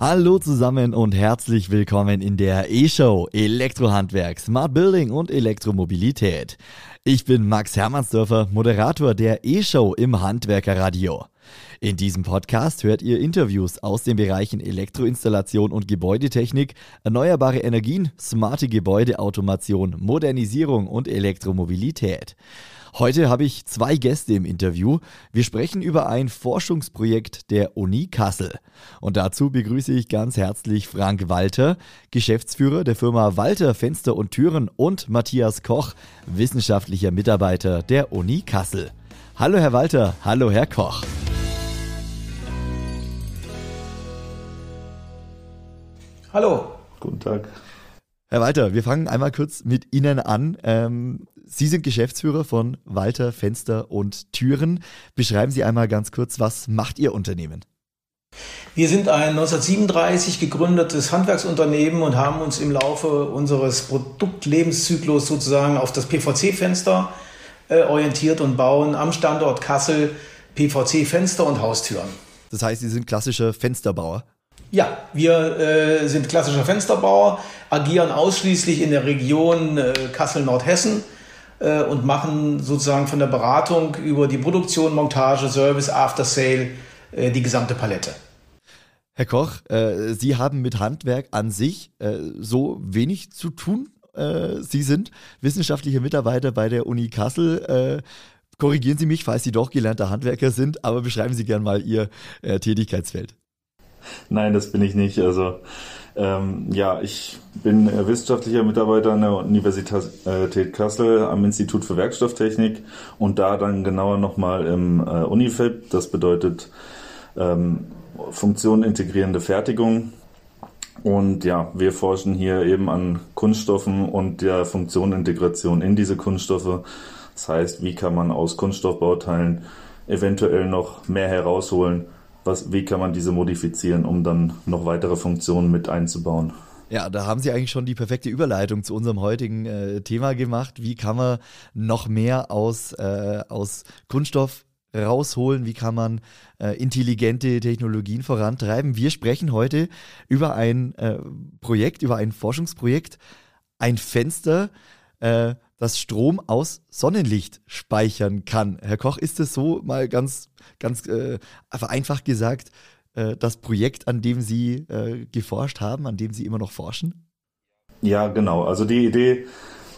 Hallo zusammen und herzlich willkommen in der E-Show Elektrohandwerk, Smart Building und Elektromobilität. Ich bin Max Hermannsdörfer, Moderator der E-Show im Handwerkerradio. In diesem Podcast hört ihr Interviews aus den Bereichen Elektroinstallation und Gebäudetechnik, erneuerbare Energien, smarte Gebäudeautomation, Modernisierung und Elektromobilität. Heute habe ich zwei Gäste im Interview. Wir sprechen über ein Forschungsprojekt der Uni Kassel. Und dazu begrüße ich ganz herzlich Frank Walter, Geschäftsführer der Firma Walter Fenster und Türen und Matthias Koch, wissenschaftlicher Mitarbeiter der Uni Kassel. Hallo Herr Walter, hallo Herr Koch. Hallo. Guten Tag. Herr Walter, wir fangen einmal kurz mit Ihnen an. Ähm, Sie sind Geschäftsführer von Walter Fenster und Türen. Beschreiben Sie einmal ganz kurz, was macht Ihr Unternehmen? Wir sind ein 1937 gegründetes Handwerksunternehmen und haben uns im Laufe unseres Produktlebenszyklus sozusagen auf das PVC-Fenster äh, orientiert und bauen am Standort Kassel PVC-Fenster und Haustüren. Das heißt, Sie sind klassischer Fensterbauer? Ja, wir äh, sind klassischer Fensterbauer, agieren ausschließlich in der Region äh, Kassel-Nordhessen äh, und machen sozusagen von der Beratung über die Produktion, Montage, Service, After Sale äh, die gesamte Palette. Herr Koch, äh, Sie haben mit Handwerk an sich äh, so wenig zu tun. Äh, Sie sind wissenschaftlicher Mitarbeiter bei der Uni Kassel. Äh, korrigieren Sie mich, falls Sie doch gelernter Handwerker sind, aber beschreiben Sie gern mal Ihr Tätigkeitsfeld. Nein, das bin ich nicht. Also ähm, ja, ich bin wissenschaftlicher Mitarbeiter an der Universität Kassel am Institut für Werkstofftechnik und da dann genauer nochmal im äh, Unifab. Das bedeutet ähm, Funktionen integrierende Fertigung. Und ja, wir forschen hier eben an Kunststoffen und der Funktionintegration in diese Kunststoffe. Das heißt, wie kann man aus Kunststoffbauteilen eventuell noch mehr herausholen was, wie kann man diese modifizieren, um dann noch weitere Funktionen mit einzubauen? Ja, da haben Sie eigentlich schon die perfekte Überleitung zu unserem heutigen äh, Thema gemacht. Wie kann man noch mehr aus, äh, aus Kunststoff rausholen? Wie kann man äh, intelligente Technologien vorantreiben? Wir sprechen heute über ein äh, Projekt, über ein Forschungsprojekt, ein Fenster, äh, das Strom aus Sonnenlicht speichern kann. Herr Koch, ist es so mal ganz, ganz äh, vereinfacht gesagt, äh, das Projekt, an dem Sie äh, geforscht haben, an dem Sie immer noch forschen? Ja, genau. Also die Idee,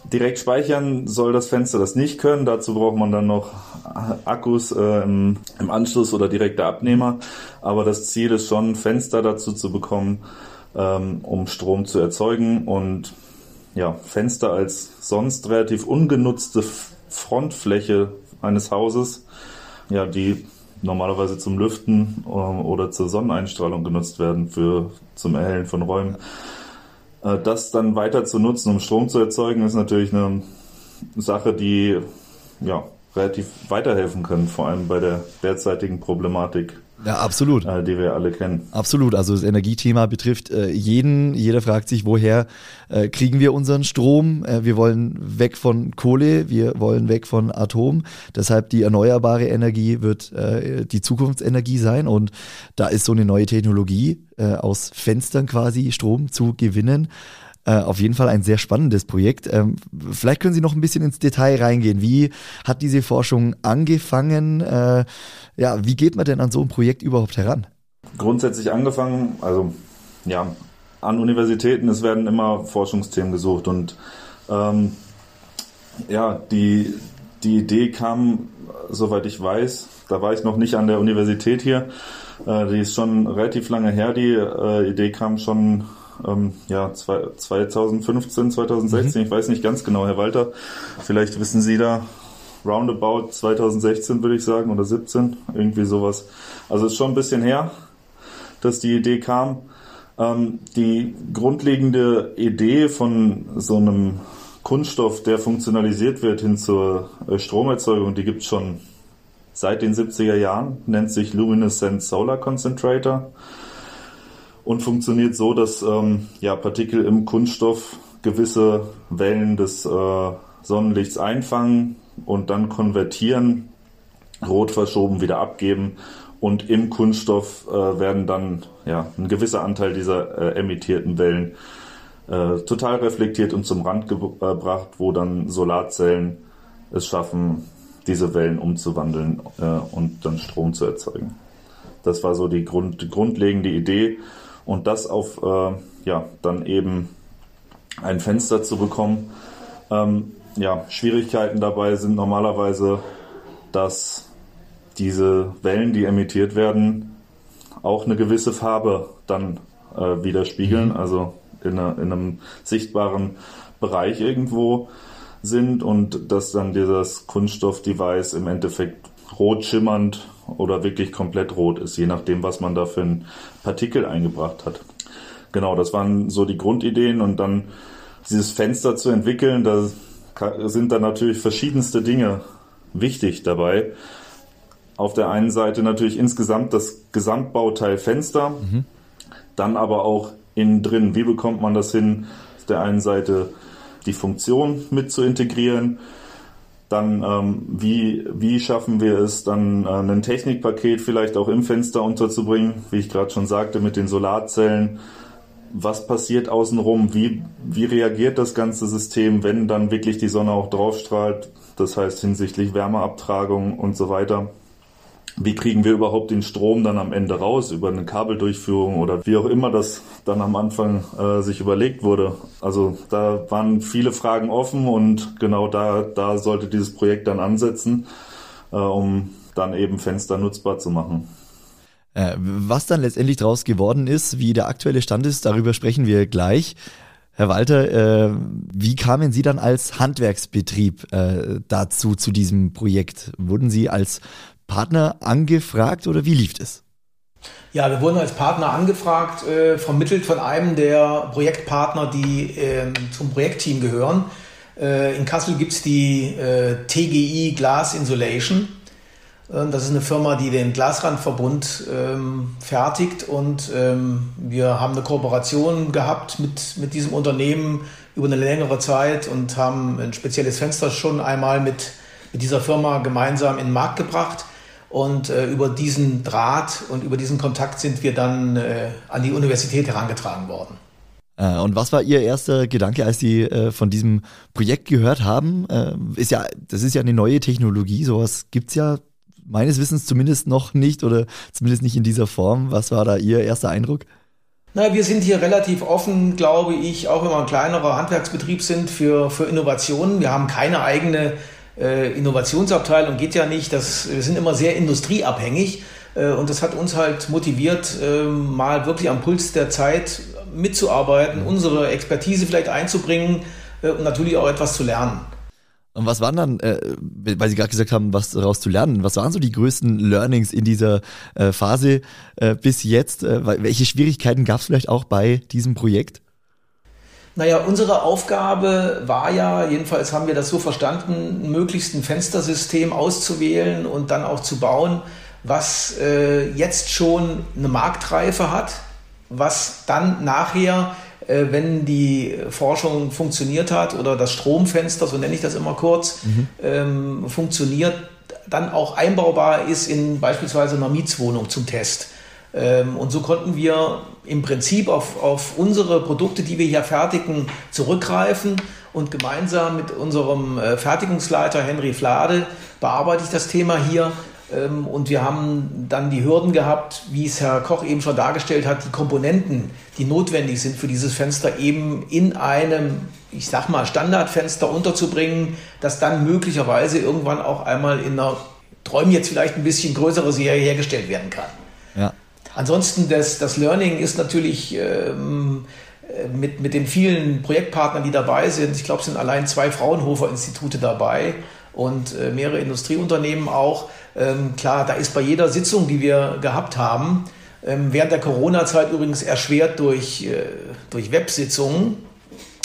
direkt speichern soll das Fenster das nicht können. Dazu braucht man dann noch Akkus äh, im, im, Anschluss oder direkte Abnehmer. Aber das Ziel ist schon, Fenster dazu zu bekommen, ähm, um Strom zu erzeugen und ja, Fenster als sonst relativ ungenutzte Frontfläche eines Hauses, ja, die normalerweise zum Lüften ähm, oder zur Sonneneinstrahlung genutzt werden für zum Erhellen von Räumen. Äh, das dann weiter zu nutzen, um Strom zu erzeugen, ist natürlich eine Sache, die ja relativ weiterhelfen kann, vor allem bei der derzeitigen Problematik ja, absolut. Die wir alle kennen. Absolut. Also das Energiethema betrifft äh, jeden. Jeder fragt sich, woher äh, kriegen wir unseren Strom? Äh, wir wollen weg von Kohle, wir wollen weg von Atom. Deshalb die erneuerbare Energie wird die Zukunftsenergie sein. Und da ist so eine neue Technologie, aus Fenstern quasi Strom zu gewinnen. Äh, auf jeden Fall ein sehr spannendes Projekt. Ähm, vielleicht können Sie noch ein bisschen ins Detail reingehen. Wie hat diese Forschung angefangen? Äh, ja, wie geht man denn an so ein Projekt überhaupt heran? Grundsätzlich angefangen, also ja, an Universitäten, es werden immer Forschungsthemen gesucht und ähm, ja, die, die Idee kam, soweit ich weiß, da war ich noch nicht an der Universität hier, äh, die ist schon relativ lange her, die äh, Idee kam schon ähm, ja, 2015, 2016, mhm. ich weiß nicht ganz genau, Herr Walter, vielleicht wissen Sie da roundabout 2016 würde ich sagen oder 17, irgendwie sowas. Also ist schon ein bisschen her, dass die Idee kam. Ähm, die grundlegende Idee von so einem Kunststoff, der funktionalisiert wird hin zur äh, Stromerzeugung, die gibt es schon seit den 70er Jahren, nennt sich Luminescent Solar Concentrator und funktioniert so, dass ähm, ja, Partikel im Kunststoff gewisse Wellen des äh, Sonnenlichts einfangen und dann konvertieren, rot verschoben wieder abgeben und im Kunststoff äh, werden dann ja, ein gewisser Anteil dieser äh, emittierten Wellen äh, total reflektiert und zum Rand gebracht, wo dann Solarzellen es schaffen, diese Wellen umzuwandeln äh, und dann Strom zu erzeugen. Das war so die, Grund, die grundlegende Idee und das auf äh, ja dann eben ein Fenster zu bekommen. Ähm, ja, Schwierigkeiten dabei sind normalerweise, dass diese Wellen, die emittiert werden, auch eine gewisse Farbe dann äh, widerspiegeln, mhm. also in, einer, in, einem sichtbaren Bereich irgendwo sind und dass dann dieses Kunststoff-Device im Endeffekt rot schimmernd oder wirklich komplett rot ist, je nachdem, was man da für ein Partikel eingebracht hat. Genau, das waren so die Grundideen und dann dieses Fenster zu entwickeln, da sind dann natürlich verschiedenste Dinge wichtig dabei auf der einen Seite natürlich insgesamt das Gesamtbauteil Fenster, mhm. dann aber auch innen drin. Wie bekommt man das hin, auf der einen Seite die Funktion mit zu integrieren, dann ähm, wie, wie schaffen wir es, dann äh, ein Technikpaket vielleicht auch im Fenster unterzubringen, wie ich gerade schon sagte, mit den Solarzellen. Was passiert außenrum? Wie, wie reagiert das ganze System, wenn dann wirklich die Sonne auch draufstrahlt? Das heißt hinsichtlich Wärmeabtragung und so weiter wie kriegen wir überhaupt den Strom dann am Ende raus über eine Kabeldurchführung oder wie auch immer das dann am Anfang äh, sich überlegt wurde. Also da waren viele Fragen offen und genau da, da sollte dieses Projekt dann ansetzen, äh, um dann eben Fenster nutzbar zu machen. Äh, was dann letztendlich daraus geworden ist, wie der aktuelle Stand ist, darüber sprechen wir gleich. Herr Walter, äh, wie kamen Sie dann als Handwerksbetrieb äh, dazu, zu diesem Projekt? Wurden Sie als Partner angefragt oder wie lief es? Ja, wir wurden als Partner angefragt, äh, vermittelt von einem der Projektpartner, die äh, zum Projektteam gehören. Äh, in Kassel gibt es die äh, TGI Glass Insulation. Ähm, das ist eine Firma, die den Glasrandverbund ähm, fertigt und ähm, wir haben eine Kooperation gehabt mit, mit diesem Unternehmen über eine längere Zeit und haben ein spezielles Fenster schon einmal mit, mit dieser Firma gemeinsam in den Markt gebracht. Und äh, über diesen Draht und über diesen Kontakt sind wir dann äh, an die Universität herangetragen worden. Äh, und was war Ihr erster Gedanke, als Sie äh, von diesem Projekt gehört haben? Äh, ist ja, das ist ja eine neue Technologie, sowas gibt es ja meines Wissens zumindest noch nicht oder zumindest nicht in dieser Form. Was war da Ihr erster Eindruck? Na, wir sind hier relativ offen, glaube ich, auch wenn wir ein kleinerer Handwerksbetrieb sind, für, für Innovationen. Wir haben keine eigene äh, Innovationsabteilung geht ja nicht. Das, wir sind immer sehr industrieabhängig. Äh, und das hat uns halt motiviert, äh, mal wirklich am Puls der Zeit mitzuarbeiten, unsere Expertise vielleicht einzubringen äh, und natürlich auch etwas zu lernen. Und was waren dann, äh, weil Sie gerade gesagt haben, was daraus zu lernen, was waren so die größten Learnings in dieser äh, Phase äh, bis jetzt? Äh, welche Schwierigkeiten gab es vielleicht auch bei diesem Projekt? Naja, unsere Aufgabe war ja, jedenfalls haben wir das so verstanden, möglichst ein Fenstersystem auszuwählen und dann auch zu bauen, was äh, jetzt schon eine Marktreife hat, was dann nachher, äh, wenn die Forschung funktioniert hat oder das Stromfenster, so nenne ich das immer kurz, mhm. ähm, funktioniert, dann auch einbaubar ist in beispielsweise einer Mietswohnung zum Test. Ähm, und so konnten wir im Prinzip auf, auf unsere Produkte, die wir hier fertigen, zurückgreifen und gemeinsam mit unserem äh, Fertigungsleiter Henry Flade bearbeite ich das Thema hier. Ähm, und wir haben dann die Hürden gehabt, wie es Herr Koch eben schon dargestellt hat, die Komponenten, die notwendig sind für dieses Fenster, eben in einem, ich sag mal, Standardfenster unterzubringen, das dann möglicherweise irgendwann auch einmal in einer, träumen jetzt vielleicht ein bisschen größere Serie hergestellt werden kann. Ansonsten das, das Learning ist natürlich ähm, mit, mit den vielen Projektpartnern, die dabei sind. Ich glaube, es sind allein zwei Fraunhofer-Institute dabei und äh, mehrere Industrieunternehmen auch. Ähm, klar, da ist bei jeder Sitzung, die wir gehabt haben, ähm, während der Corona-Zeit übrigens erschwert durch, äh, durch Websitzungen,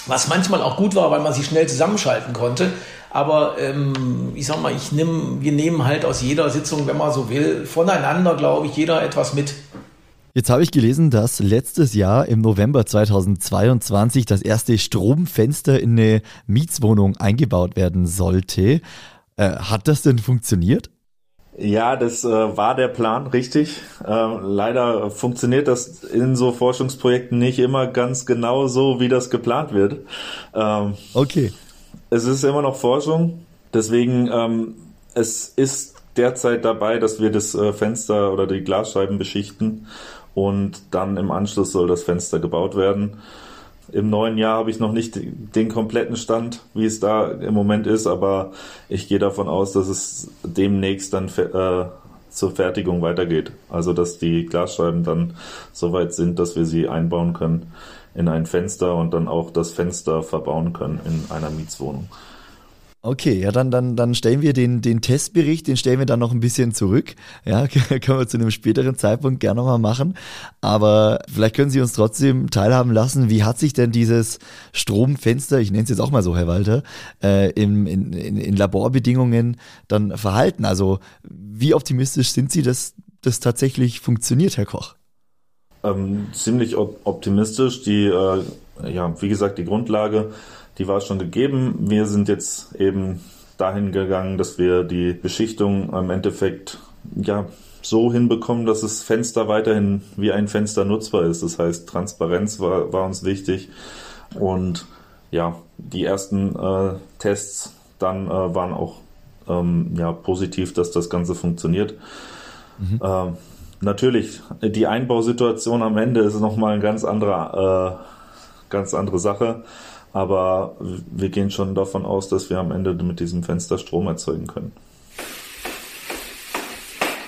was manchmal auch gut war, weil man sie schnell zusammenschalten konnte. Aber ähm, ich sag mal, ich nehm, wir nehmen halt aus jeder Sitzung, wenn man so will, voneinander, glaube ich, jeder etwas mit. Jetzt habe ich gelesen, dass letztes Jahr im November 2022 das erste Stromfenster in eine Mietswohnung eingebaut werden sollte. Äh, hat das denn funktioniert? Ja, das äh, war der Plan, richtig. Äh, leider funktioniert das in so Forschungsprojekten nicht immer ganz genau so, wie das geplant wird. Ähm, okay. Es ist immer noch Forschung, deswegen ähm, es ist derzeit dabei, dass wir das äh, Fenster oder die Glasscheiben beschichten und dann im Anschluss soll das Fenster gebaut werden. Im neuen Jahr habe ich noch nicht den kompletten Stand, wie es da im Moment ist, aber ich gehe davon aus, dass es demnächst dann äh, zur Fertigung weitergeht. Also dass die Glasscheiben dann so weit sind, dass wir sie einbauen können in ein Fenster und dann auch das Fenster verbauen können in einer Mietswohnung. Okay, ja, dann, dann, dann stellen wir den, den Testbericht, den stellen wir dann noch ein bisschen zurück. Ja, können wir zu einem späteren Zeitpunkt gerne nochmal machen. Aber vielleicht können Sie uns trotzdem teilhaben lassen, wie hat sich denn dieses Stromfenster, ich nenne es jetzt auch mal so, Herr Walter, äh, in, in, in, in Laborbedingungen dann verhalten? Also wie optimistisch sind Sie, dass das tatsächlich funktioniert, Herr Koch? Ähm, ziemlich optimistisch. Die, äh, ja, wie gesagt, die Grundlage die war schon gegeben. Wir sind jetzt eben dahin gegangen, dass wir die Beschichtung im Endeffekt ja so hinbekommen, dass das Fenster weiterhin wie ein Fenster nutzbar ist. Das heißt, Transparenz war, war uns wichtig und ja, die ersten äh, Tests dann äh, waren auch ähm, ja, positiv, dass das Ganze funktioniert. Mhm. Äh, natürlich, die Einbausituation am Ende ist nochmal eine ganz andere, äh, ganz andere Sache. Aber wir gehen schon davon aus, dass wir am Ende mit diesem Fenster Strom erzeugen können.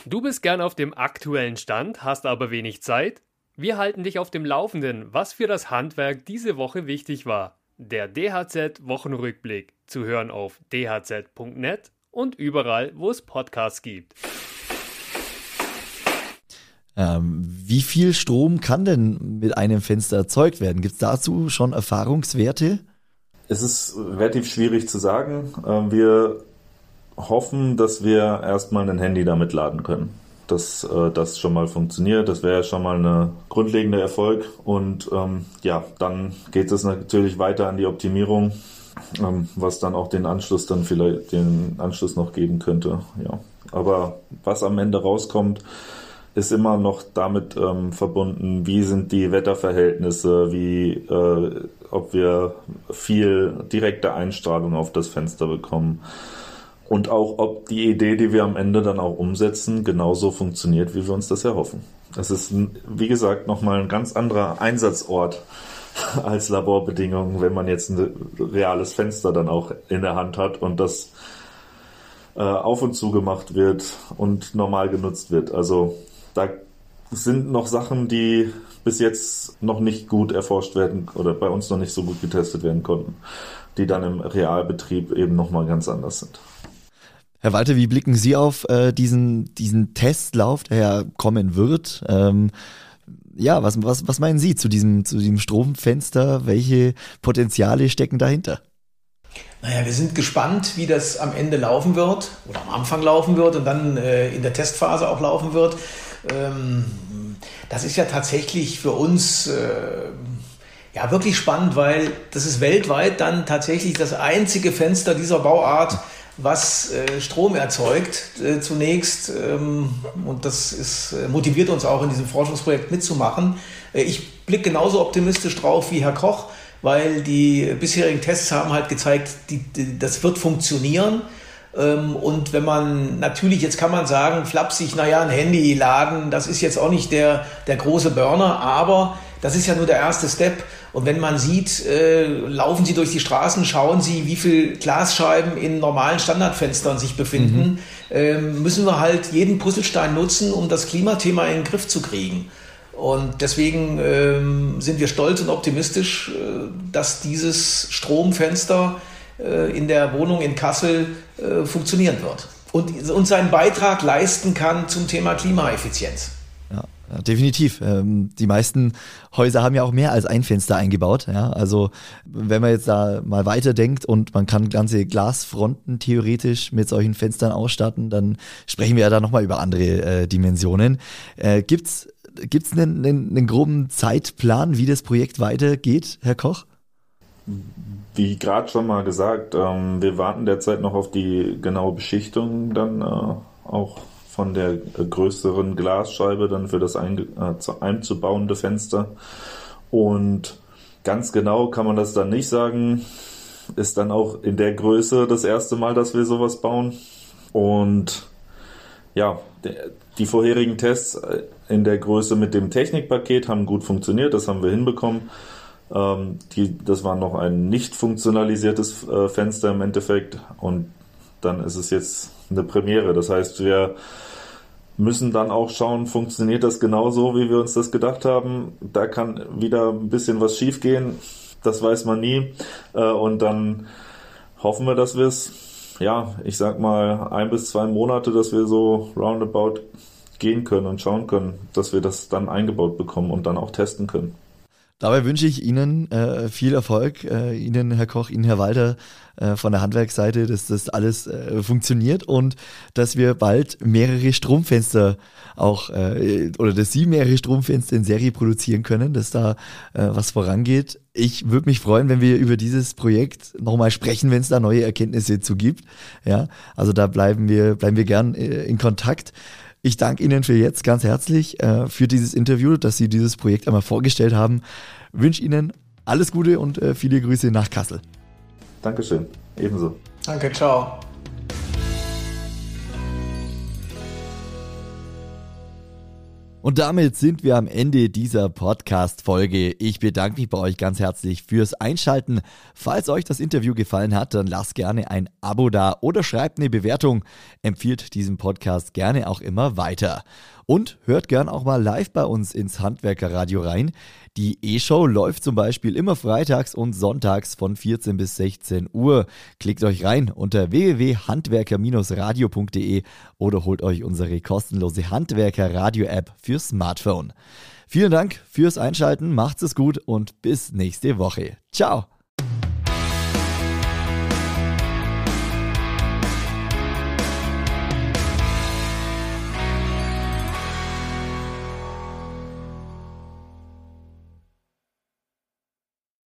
Du bist gern auf dem aktuellen Stand, hast aber wenig Zeit? Wir halten dich auf dem Laufenden, was für das Handwerk diese Woche wichtig war. Der DHZ-Wochenrückblick zu hören auf dhz.net und überall, wo es Podcasts gibt. Ähm, wie viel Strom kann denn mit einem Fenster erzeugt werden? Gibt es dazu schon Erfahrungswerte? Es ist relativ schwierig zu sagen. Ähm, wir hoffen, dass wir erstmal ein Handy damit laden können. Dass äh, das schon mal funktioniert. Das wäre schon mal ein grundlegender Erfolg. Und ähm, ja, dann geht es natürlich weiter an die Optimierung, ähm, was dann auch den Anschluss dann vielleicht den Anschluss noch geben könnte. Ja. Aber was am Ende rauskommt, ist immer noch damit ähm, verbunden, wie sind die Wetterverhältnisse, wie äh, ob wir viel direkte Einstrahlung auf das Fenster bekommen und auch ob die Idee, die wir am Ende dann auch umsetzen, genauso funktioniert, wie wir uns das erhoffen. Das ist, wie gesagt, nochmal ein ganz anderer Einsatzort als Laborbedingungen, wenn man jetzt ein reales Fenster dann auch in der Hand hat und das äh, auf und zu gemacht wird und normal genutzt wird. Also da sind noch Sachen, die bis jetzt noch nicht gut erforscht werden oder bei uns noch nicht so gut getestet werden konnten, die dann im Realbetrieb eben nochmal ganz anders sind. Herr Walter, wie blicken Sie auf äh, diesen, diesen Testlauf, der ja kommen wird? Ähm, ja, was, was, was meinen Sie zu diesem, zu diesem Stromfenster? Welche Potenziale stecken dahinter? Naja, wir sind gespannt, wie das am Ende laufen wird oder am Anfang laufen wird und dann äh, in der Testphase auch laufen wird. Ähm, das ist ja tatsächlich für uns äh, ja wirklich spannend, weil das ist weltweit dann tatsächlich das einzige Fenster dieser Bauart, was äh, Strom erzeugt äh, zunächst. Ähm, und das ist, motiviert uns auch in diesem Forschungsprojekt mitzumachen. Ich blicke genauso optimistisch drauf wie Herr Koch, weil die bisherigen Tests haben halt gezeigt, die, das wird funktionieren. Ähm, und wenn man, natürlich, jetzt kann man sagen, flapsig, naja, ein Handy laden, das ist jetzt auch nicht der, der große Burner, aber das ist ja nur der erste Step. Und wenn man sieht, äh, laufen Sie durch die Straßen, schauen Sie, wie viel Glasscheiben in normalen Standardfenstern sich befinden, mhm. ähm, müssen wir halt jeden Puzzlestein nutzen, um das Klimathema in den Griff zu kriegen. Und deswegen ähm, sind wir stolz und optimistisch, äh, dass dieses Stromfenster in der Wohnung in Kassel äh, funktionieren wird und, und seinen Beitrag leisten kann zum Thema Klimaeffizienz. Ja, definitiv. Ähm, die meisten Häuser haben ja auch mehr als ein Fenster eingebaut. Ja, also wenn man jetzt da mal weiterdenkt und man kann ganze Glasfronten theoretisch mit solchen Fenstern ausstatten, dann sprechen wir ja da nochmal über andere äh, Dimensionen. Äh, gibt's gibt's einen, einen, einen groben Zeitplan, wie das Projekt weitergeht, Herr Koch? Wie gerade schon mal gesagt, ähm, wir warten derzeit noch auf die genaue Beschichtung dann äh, auch von der größeren Glasscheibe dann für das ein, äh, einzubauende Fenster. Und ganz genau kann man das dann nicht sagen. Ist dann auch in der Größe das erste Mal, dass wir sowas bauen. Und ja, die vorherigen Tests äh, in der Größe mit dem Technikpaket haben gut funktioniert, das haben wir hinbekommen. Ähm, die, das war noch ein nicht funktionalisiertes äh, Fenster im Endeffekt und dann ist es jetzt eine Premiere. Das heißt, wir müssen dann auch schauen, funktioniert das genauso, wie wir uns das gedacht haben. Da kann wieder ein bisschen was schiefgehen, das weiß man nie. Äh, und dann hoffen wir, dass wir es, ja, ich sag mal, ein bis zwei Monate, dass wir so roundabout gehen können und schauen können, dass wir das dann eingebaut bekommen und dann auch testen können. Dabei wünsche ich Ihnen äh, viel Erfolg, äh, Ihnen, Herr Koch, Ihnen, Herr Walter, äh, von der Handwerksseite, dass das alles äh, funktioniert und dass wir bald mehrere Stromfenster auch, äh, oder dass Sie mehrere Stromfenster in Serie produzieren können, dass da äh, was vorangeht. Ich würde mich freuen, wenn wir über dieses Projekt nochmal sprechen, wenn es da neue Erkenntnisse zu gibt. Ja, also da bleiben wir, bleiben wir gern in Kontakt. Ich danke Ihnen für jetzt ganz herzlich äh, für dieses Interview, dass Sie dieses Projekt einmal vorgestellt haben. Wünsche Ihnen alles Gute und äh, viele Grüße nach Kassel. Dankeschön, ebenso. Danke, ciao. Und damit sind wir am Ende dieser Podcast-Folge. Ich bedanke mich bei euch ganz herzlich fürs Einschalten. Falls euch das Interview gefallen hat, dann lasst gerne ein Abo da oder schreibt eine Bewertung. Empfiehlt diesen Podcast gerne auch immer weiter. Und hört gern auch mal live bei uns ins Handwerkerradio rein. Die E-Show läuft zum Beispiel immer freitags und sonntags von 14 bis 16 Uhr. Klickt euch rein unter www.handwerker-radio.de oder holt euch unsere kostenlose Handwerker-Radio-App für Smartphone. Vielen Dank fürs Einschalten, macht's es gut und bis nächste Woche. Ciao!